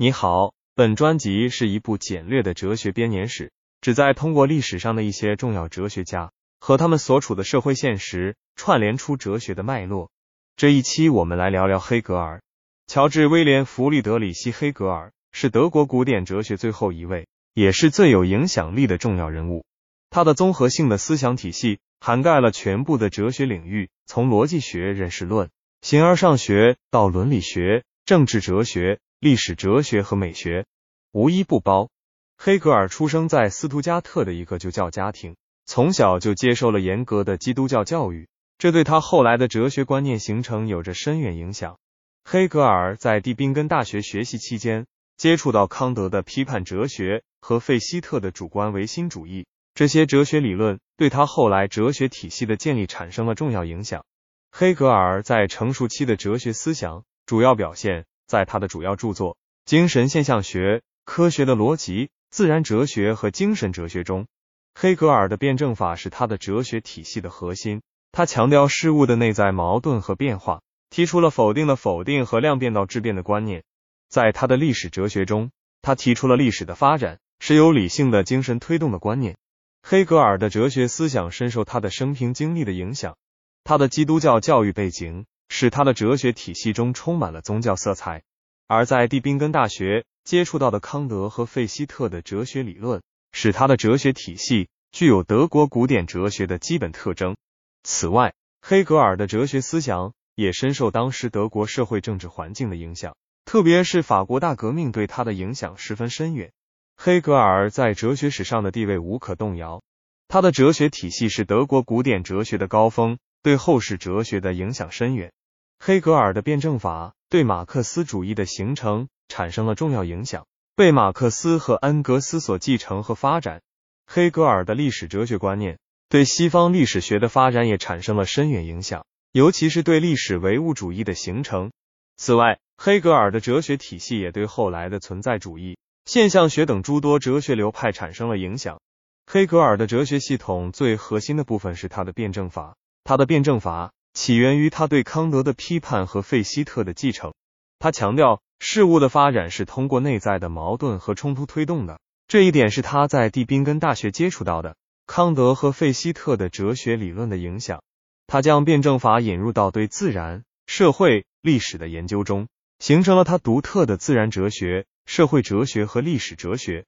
你好，本专辑是一部简略的哲学编年史，旨在通过历史上的一些重要哲学家和他们所处的社会现实，串联出哲学的脉络。这一期我们来聊聊黑格尔。乔治·威廉·弗里德里希·黑格尔是德国古典哲学最后一位，也是最有影响力的重要人物。他的综合性的思想体系涵盖了全部的哲学领域，从逻辑学、认识论、形而上学到伦理学、政治哲学。历史哲学和美学无一不包。黑格尔出生在斯图加特的一个旧教家庭，从小就接受了严格的基督教教育，这对他后来的哲学观念形成有着深远影响。黑格尔在蒂宾根大学学习期间，接触到康德的批判哲学和费希特的主观唯心主义，这些哲学理论对他后来哲学体系的建立产生了重要影响。黑格尔在成熟期的哲学思想主要表现。在他的主要著作《精神现象学》《科学的逻辑》《自然哲学》和《精神哲学》中，黑格尔的辩证法是他的哲学体系的核心。他强调事物的内在矛盾和变化，提出了否定的否定和量变到质变的观念。在他的历史哲学中，他提出了历史的发展是由理性的精神推动的观念。黑格尔的哲学思想深受他的生平经历的影响，他的基督教教育背景。使他的哲学体系中充满了宗教色彩，而在蒂宾根大学接触到的康德和费希特的哲学理论，使他的哲学体系具有德国古典哲学的基本特征。此外，黑格尔的哲学思想也深受当时德国社会政治环境的影响，特别是法国大革命对他的影响十分深远。黑格尔在哲学史上的地位无可动摇，他的哲学体系是德国古典哲学的高峰，对后世哲学的影响深远。黑格尔的辩证法对马克思主义的形成产生了重要影响，被马克思和恩格斯所继承和发展。黑格尔的历史哲学观念对西方历史学的发展也产生了深远影响，尤其是对历史唯物主义的形成。此外，黑格尔的哲学体系也对后来的存在主义、现象学等诸多哲学流派产生了影响。黑格尔的哲学系统最核心的部分是他的辩证法，他的辩证法。起源于他对康德的批判和费希特的继承。他强调事物的发展是通过内在的矛盾和冲突推动的，这一点是他在蒂宾根大学接触到的康德和费希特的哲学理论的影响。他将辩证法引入到对自然、社会、历史的研究中，形成了他独特的自然哲学、社会哲学和历史哲学。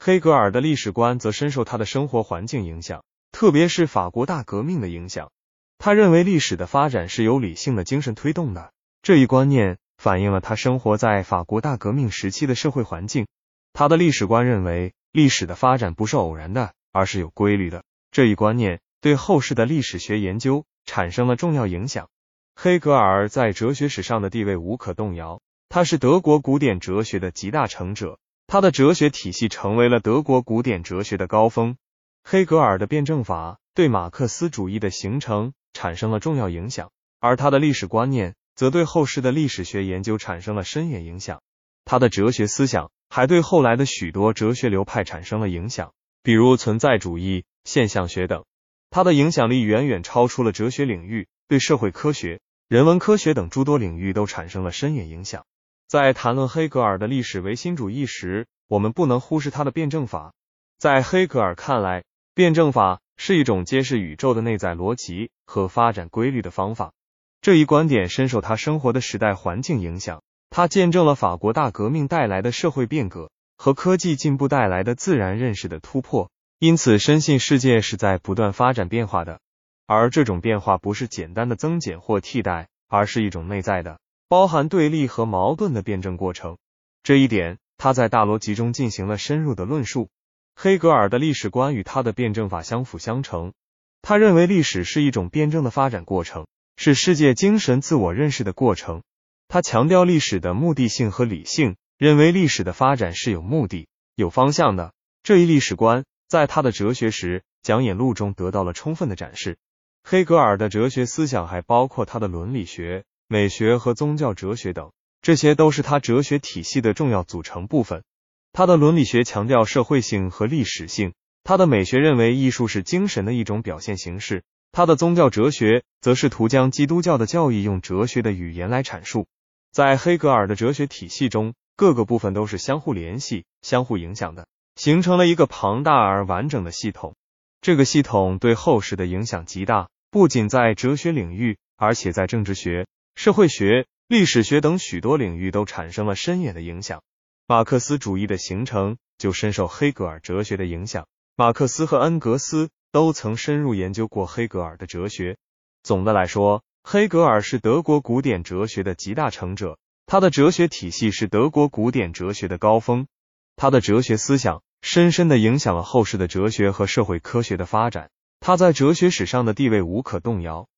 黑格尔的历史观则深受他的生活环境影响，特别是法国大革命的影响。他认为历史的发展是由理性的精神推动的，这一观念反映了他生活在法国大革命时期的社会环境。他的历史观认为历史的发展不是偶然的，而是有规律的。这一观念对后世的历史学研究产生了重要影响。黑格尔在哲学史上的地位无可动摇，他是德国古典哲学的集大成者，他的哲学体系成为了德国古典哲学的高峰。黑格尔的辩证法对马克思主义的形成。产生了重要影响，而他的历史观念则对后世的历史学研究产生了深远影响。他的哲学思想还对后来的许多哲学流派产生了影响，比如存在主义、现象学等。他的影响力远远超出了哲学领域，对社会科学、人文科学等诸多领域都产生了深远影响。在谈论黑格尔的历史唯心主义时，我们不能忽视他的辩证法。在黑格尔看来，辩证法。是一种揭示宇宙的内在逻辑和发展规律的方法。这一观点深受他生活的时代环境影响。他见证了法国大革命带来的社会变革和科技进步带来的自然认识的突破，因此深信世界是在不断发展变化的。而这种变化不是简单的增减或替代，而是一种内在的、包含对立和矛盾的辩证过程。这一点，他在大逻辑中进行了深入的论述。黑格尔的历史观与他的辩证法相辅相成。他认为历史是一种辩证的发展过程，是世界精神自我认识的过程。他强调历史的目的性和理性，认为历史的发展是有目的、有方向的。这一历史观在他的哲学史讲演录中得到了充分的展示。黑格尔的哲学思想还包括他的伦理学、美学和宗教哲学等，这些都是他哲学体系的重要组成部分。他的伦理学强调社会性和历史性，他的美学认为艺术是精神的一种表现形式，他的宗教哲学则试图将基督教的教义用哲学的语言来阐述。在黑格尔的哲学体系中，各个部分都是相互联系、相互影响的，形成了一个庞大而完整的系统。这个系统对后世的影响极大，不仅在哲学领域，而且在政治学、社会学、历史学等许多领域都产生了深远的影响。马克思主义的形成就深受黑格尔哲学的影响。马克思和恩格斯都曾深入研究过黑格尔的哲学。总的来说，黑格尔是德国古典哲学的集大成者，他的哲学体系是德国古典哲学的高峰，他的哲学思想深深的影响了后世的哲学和社会科学的发展，他在哲学史上的地位无可动摇。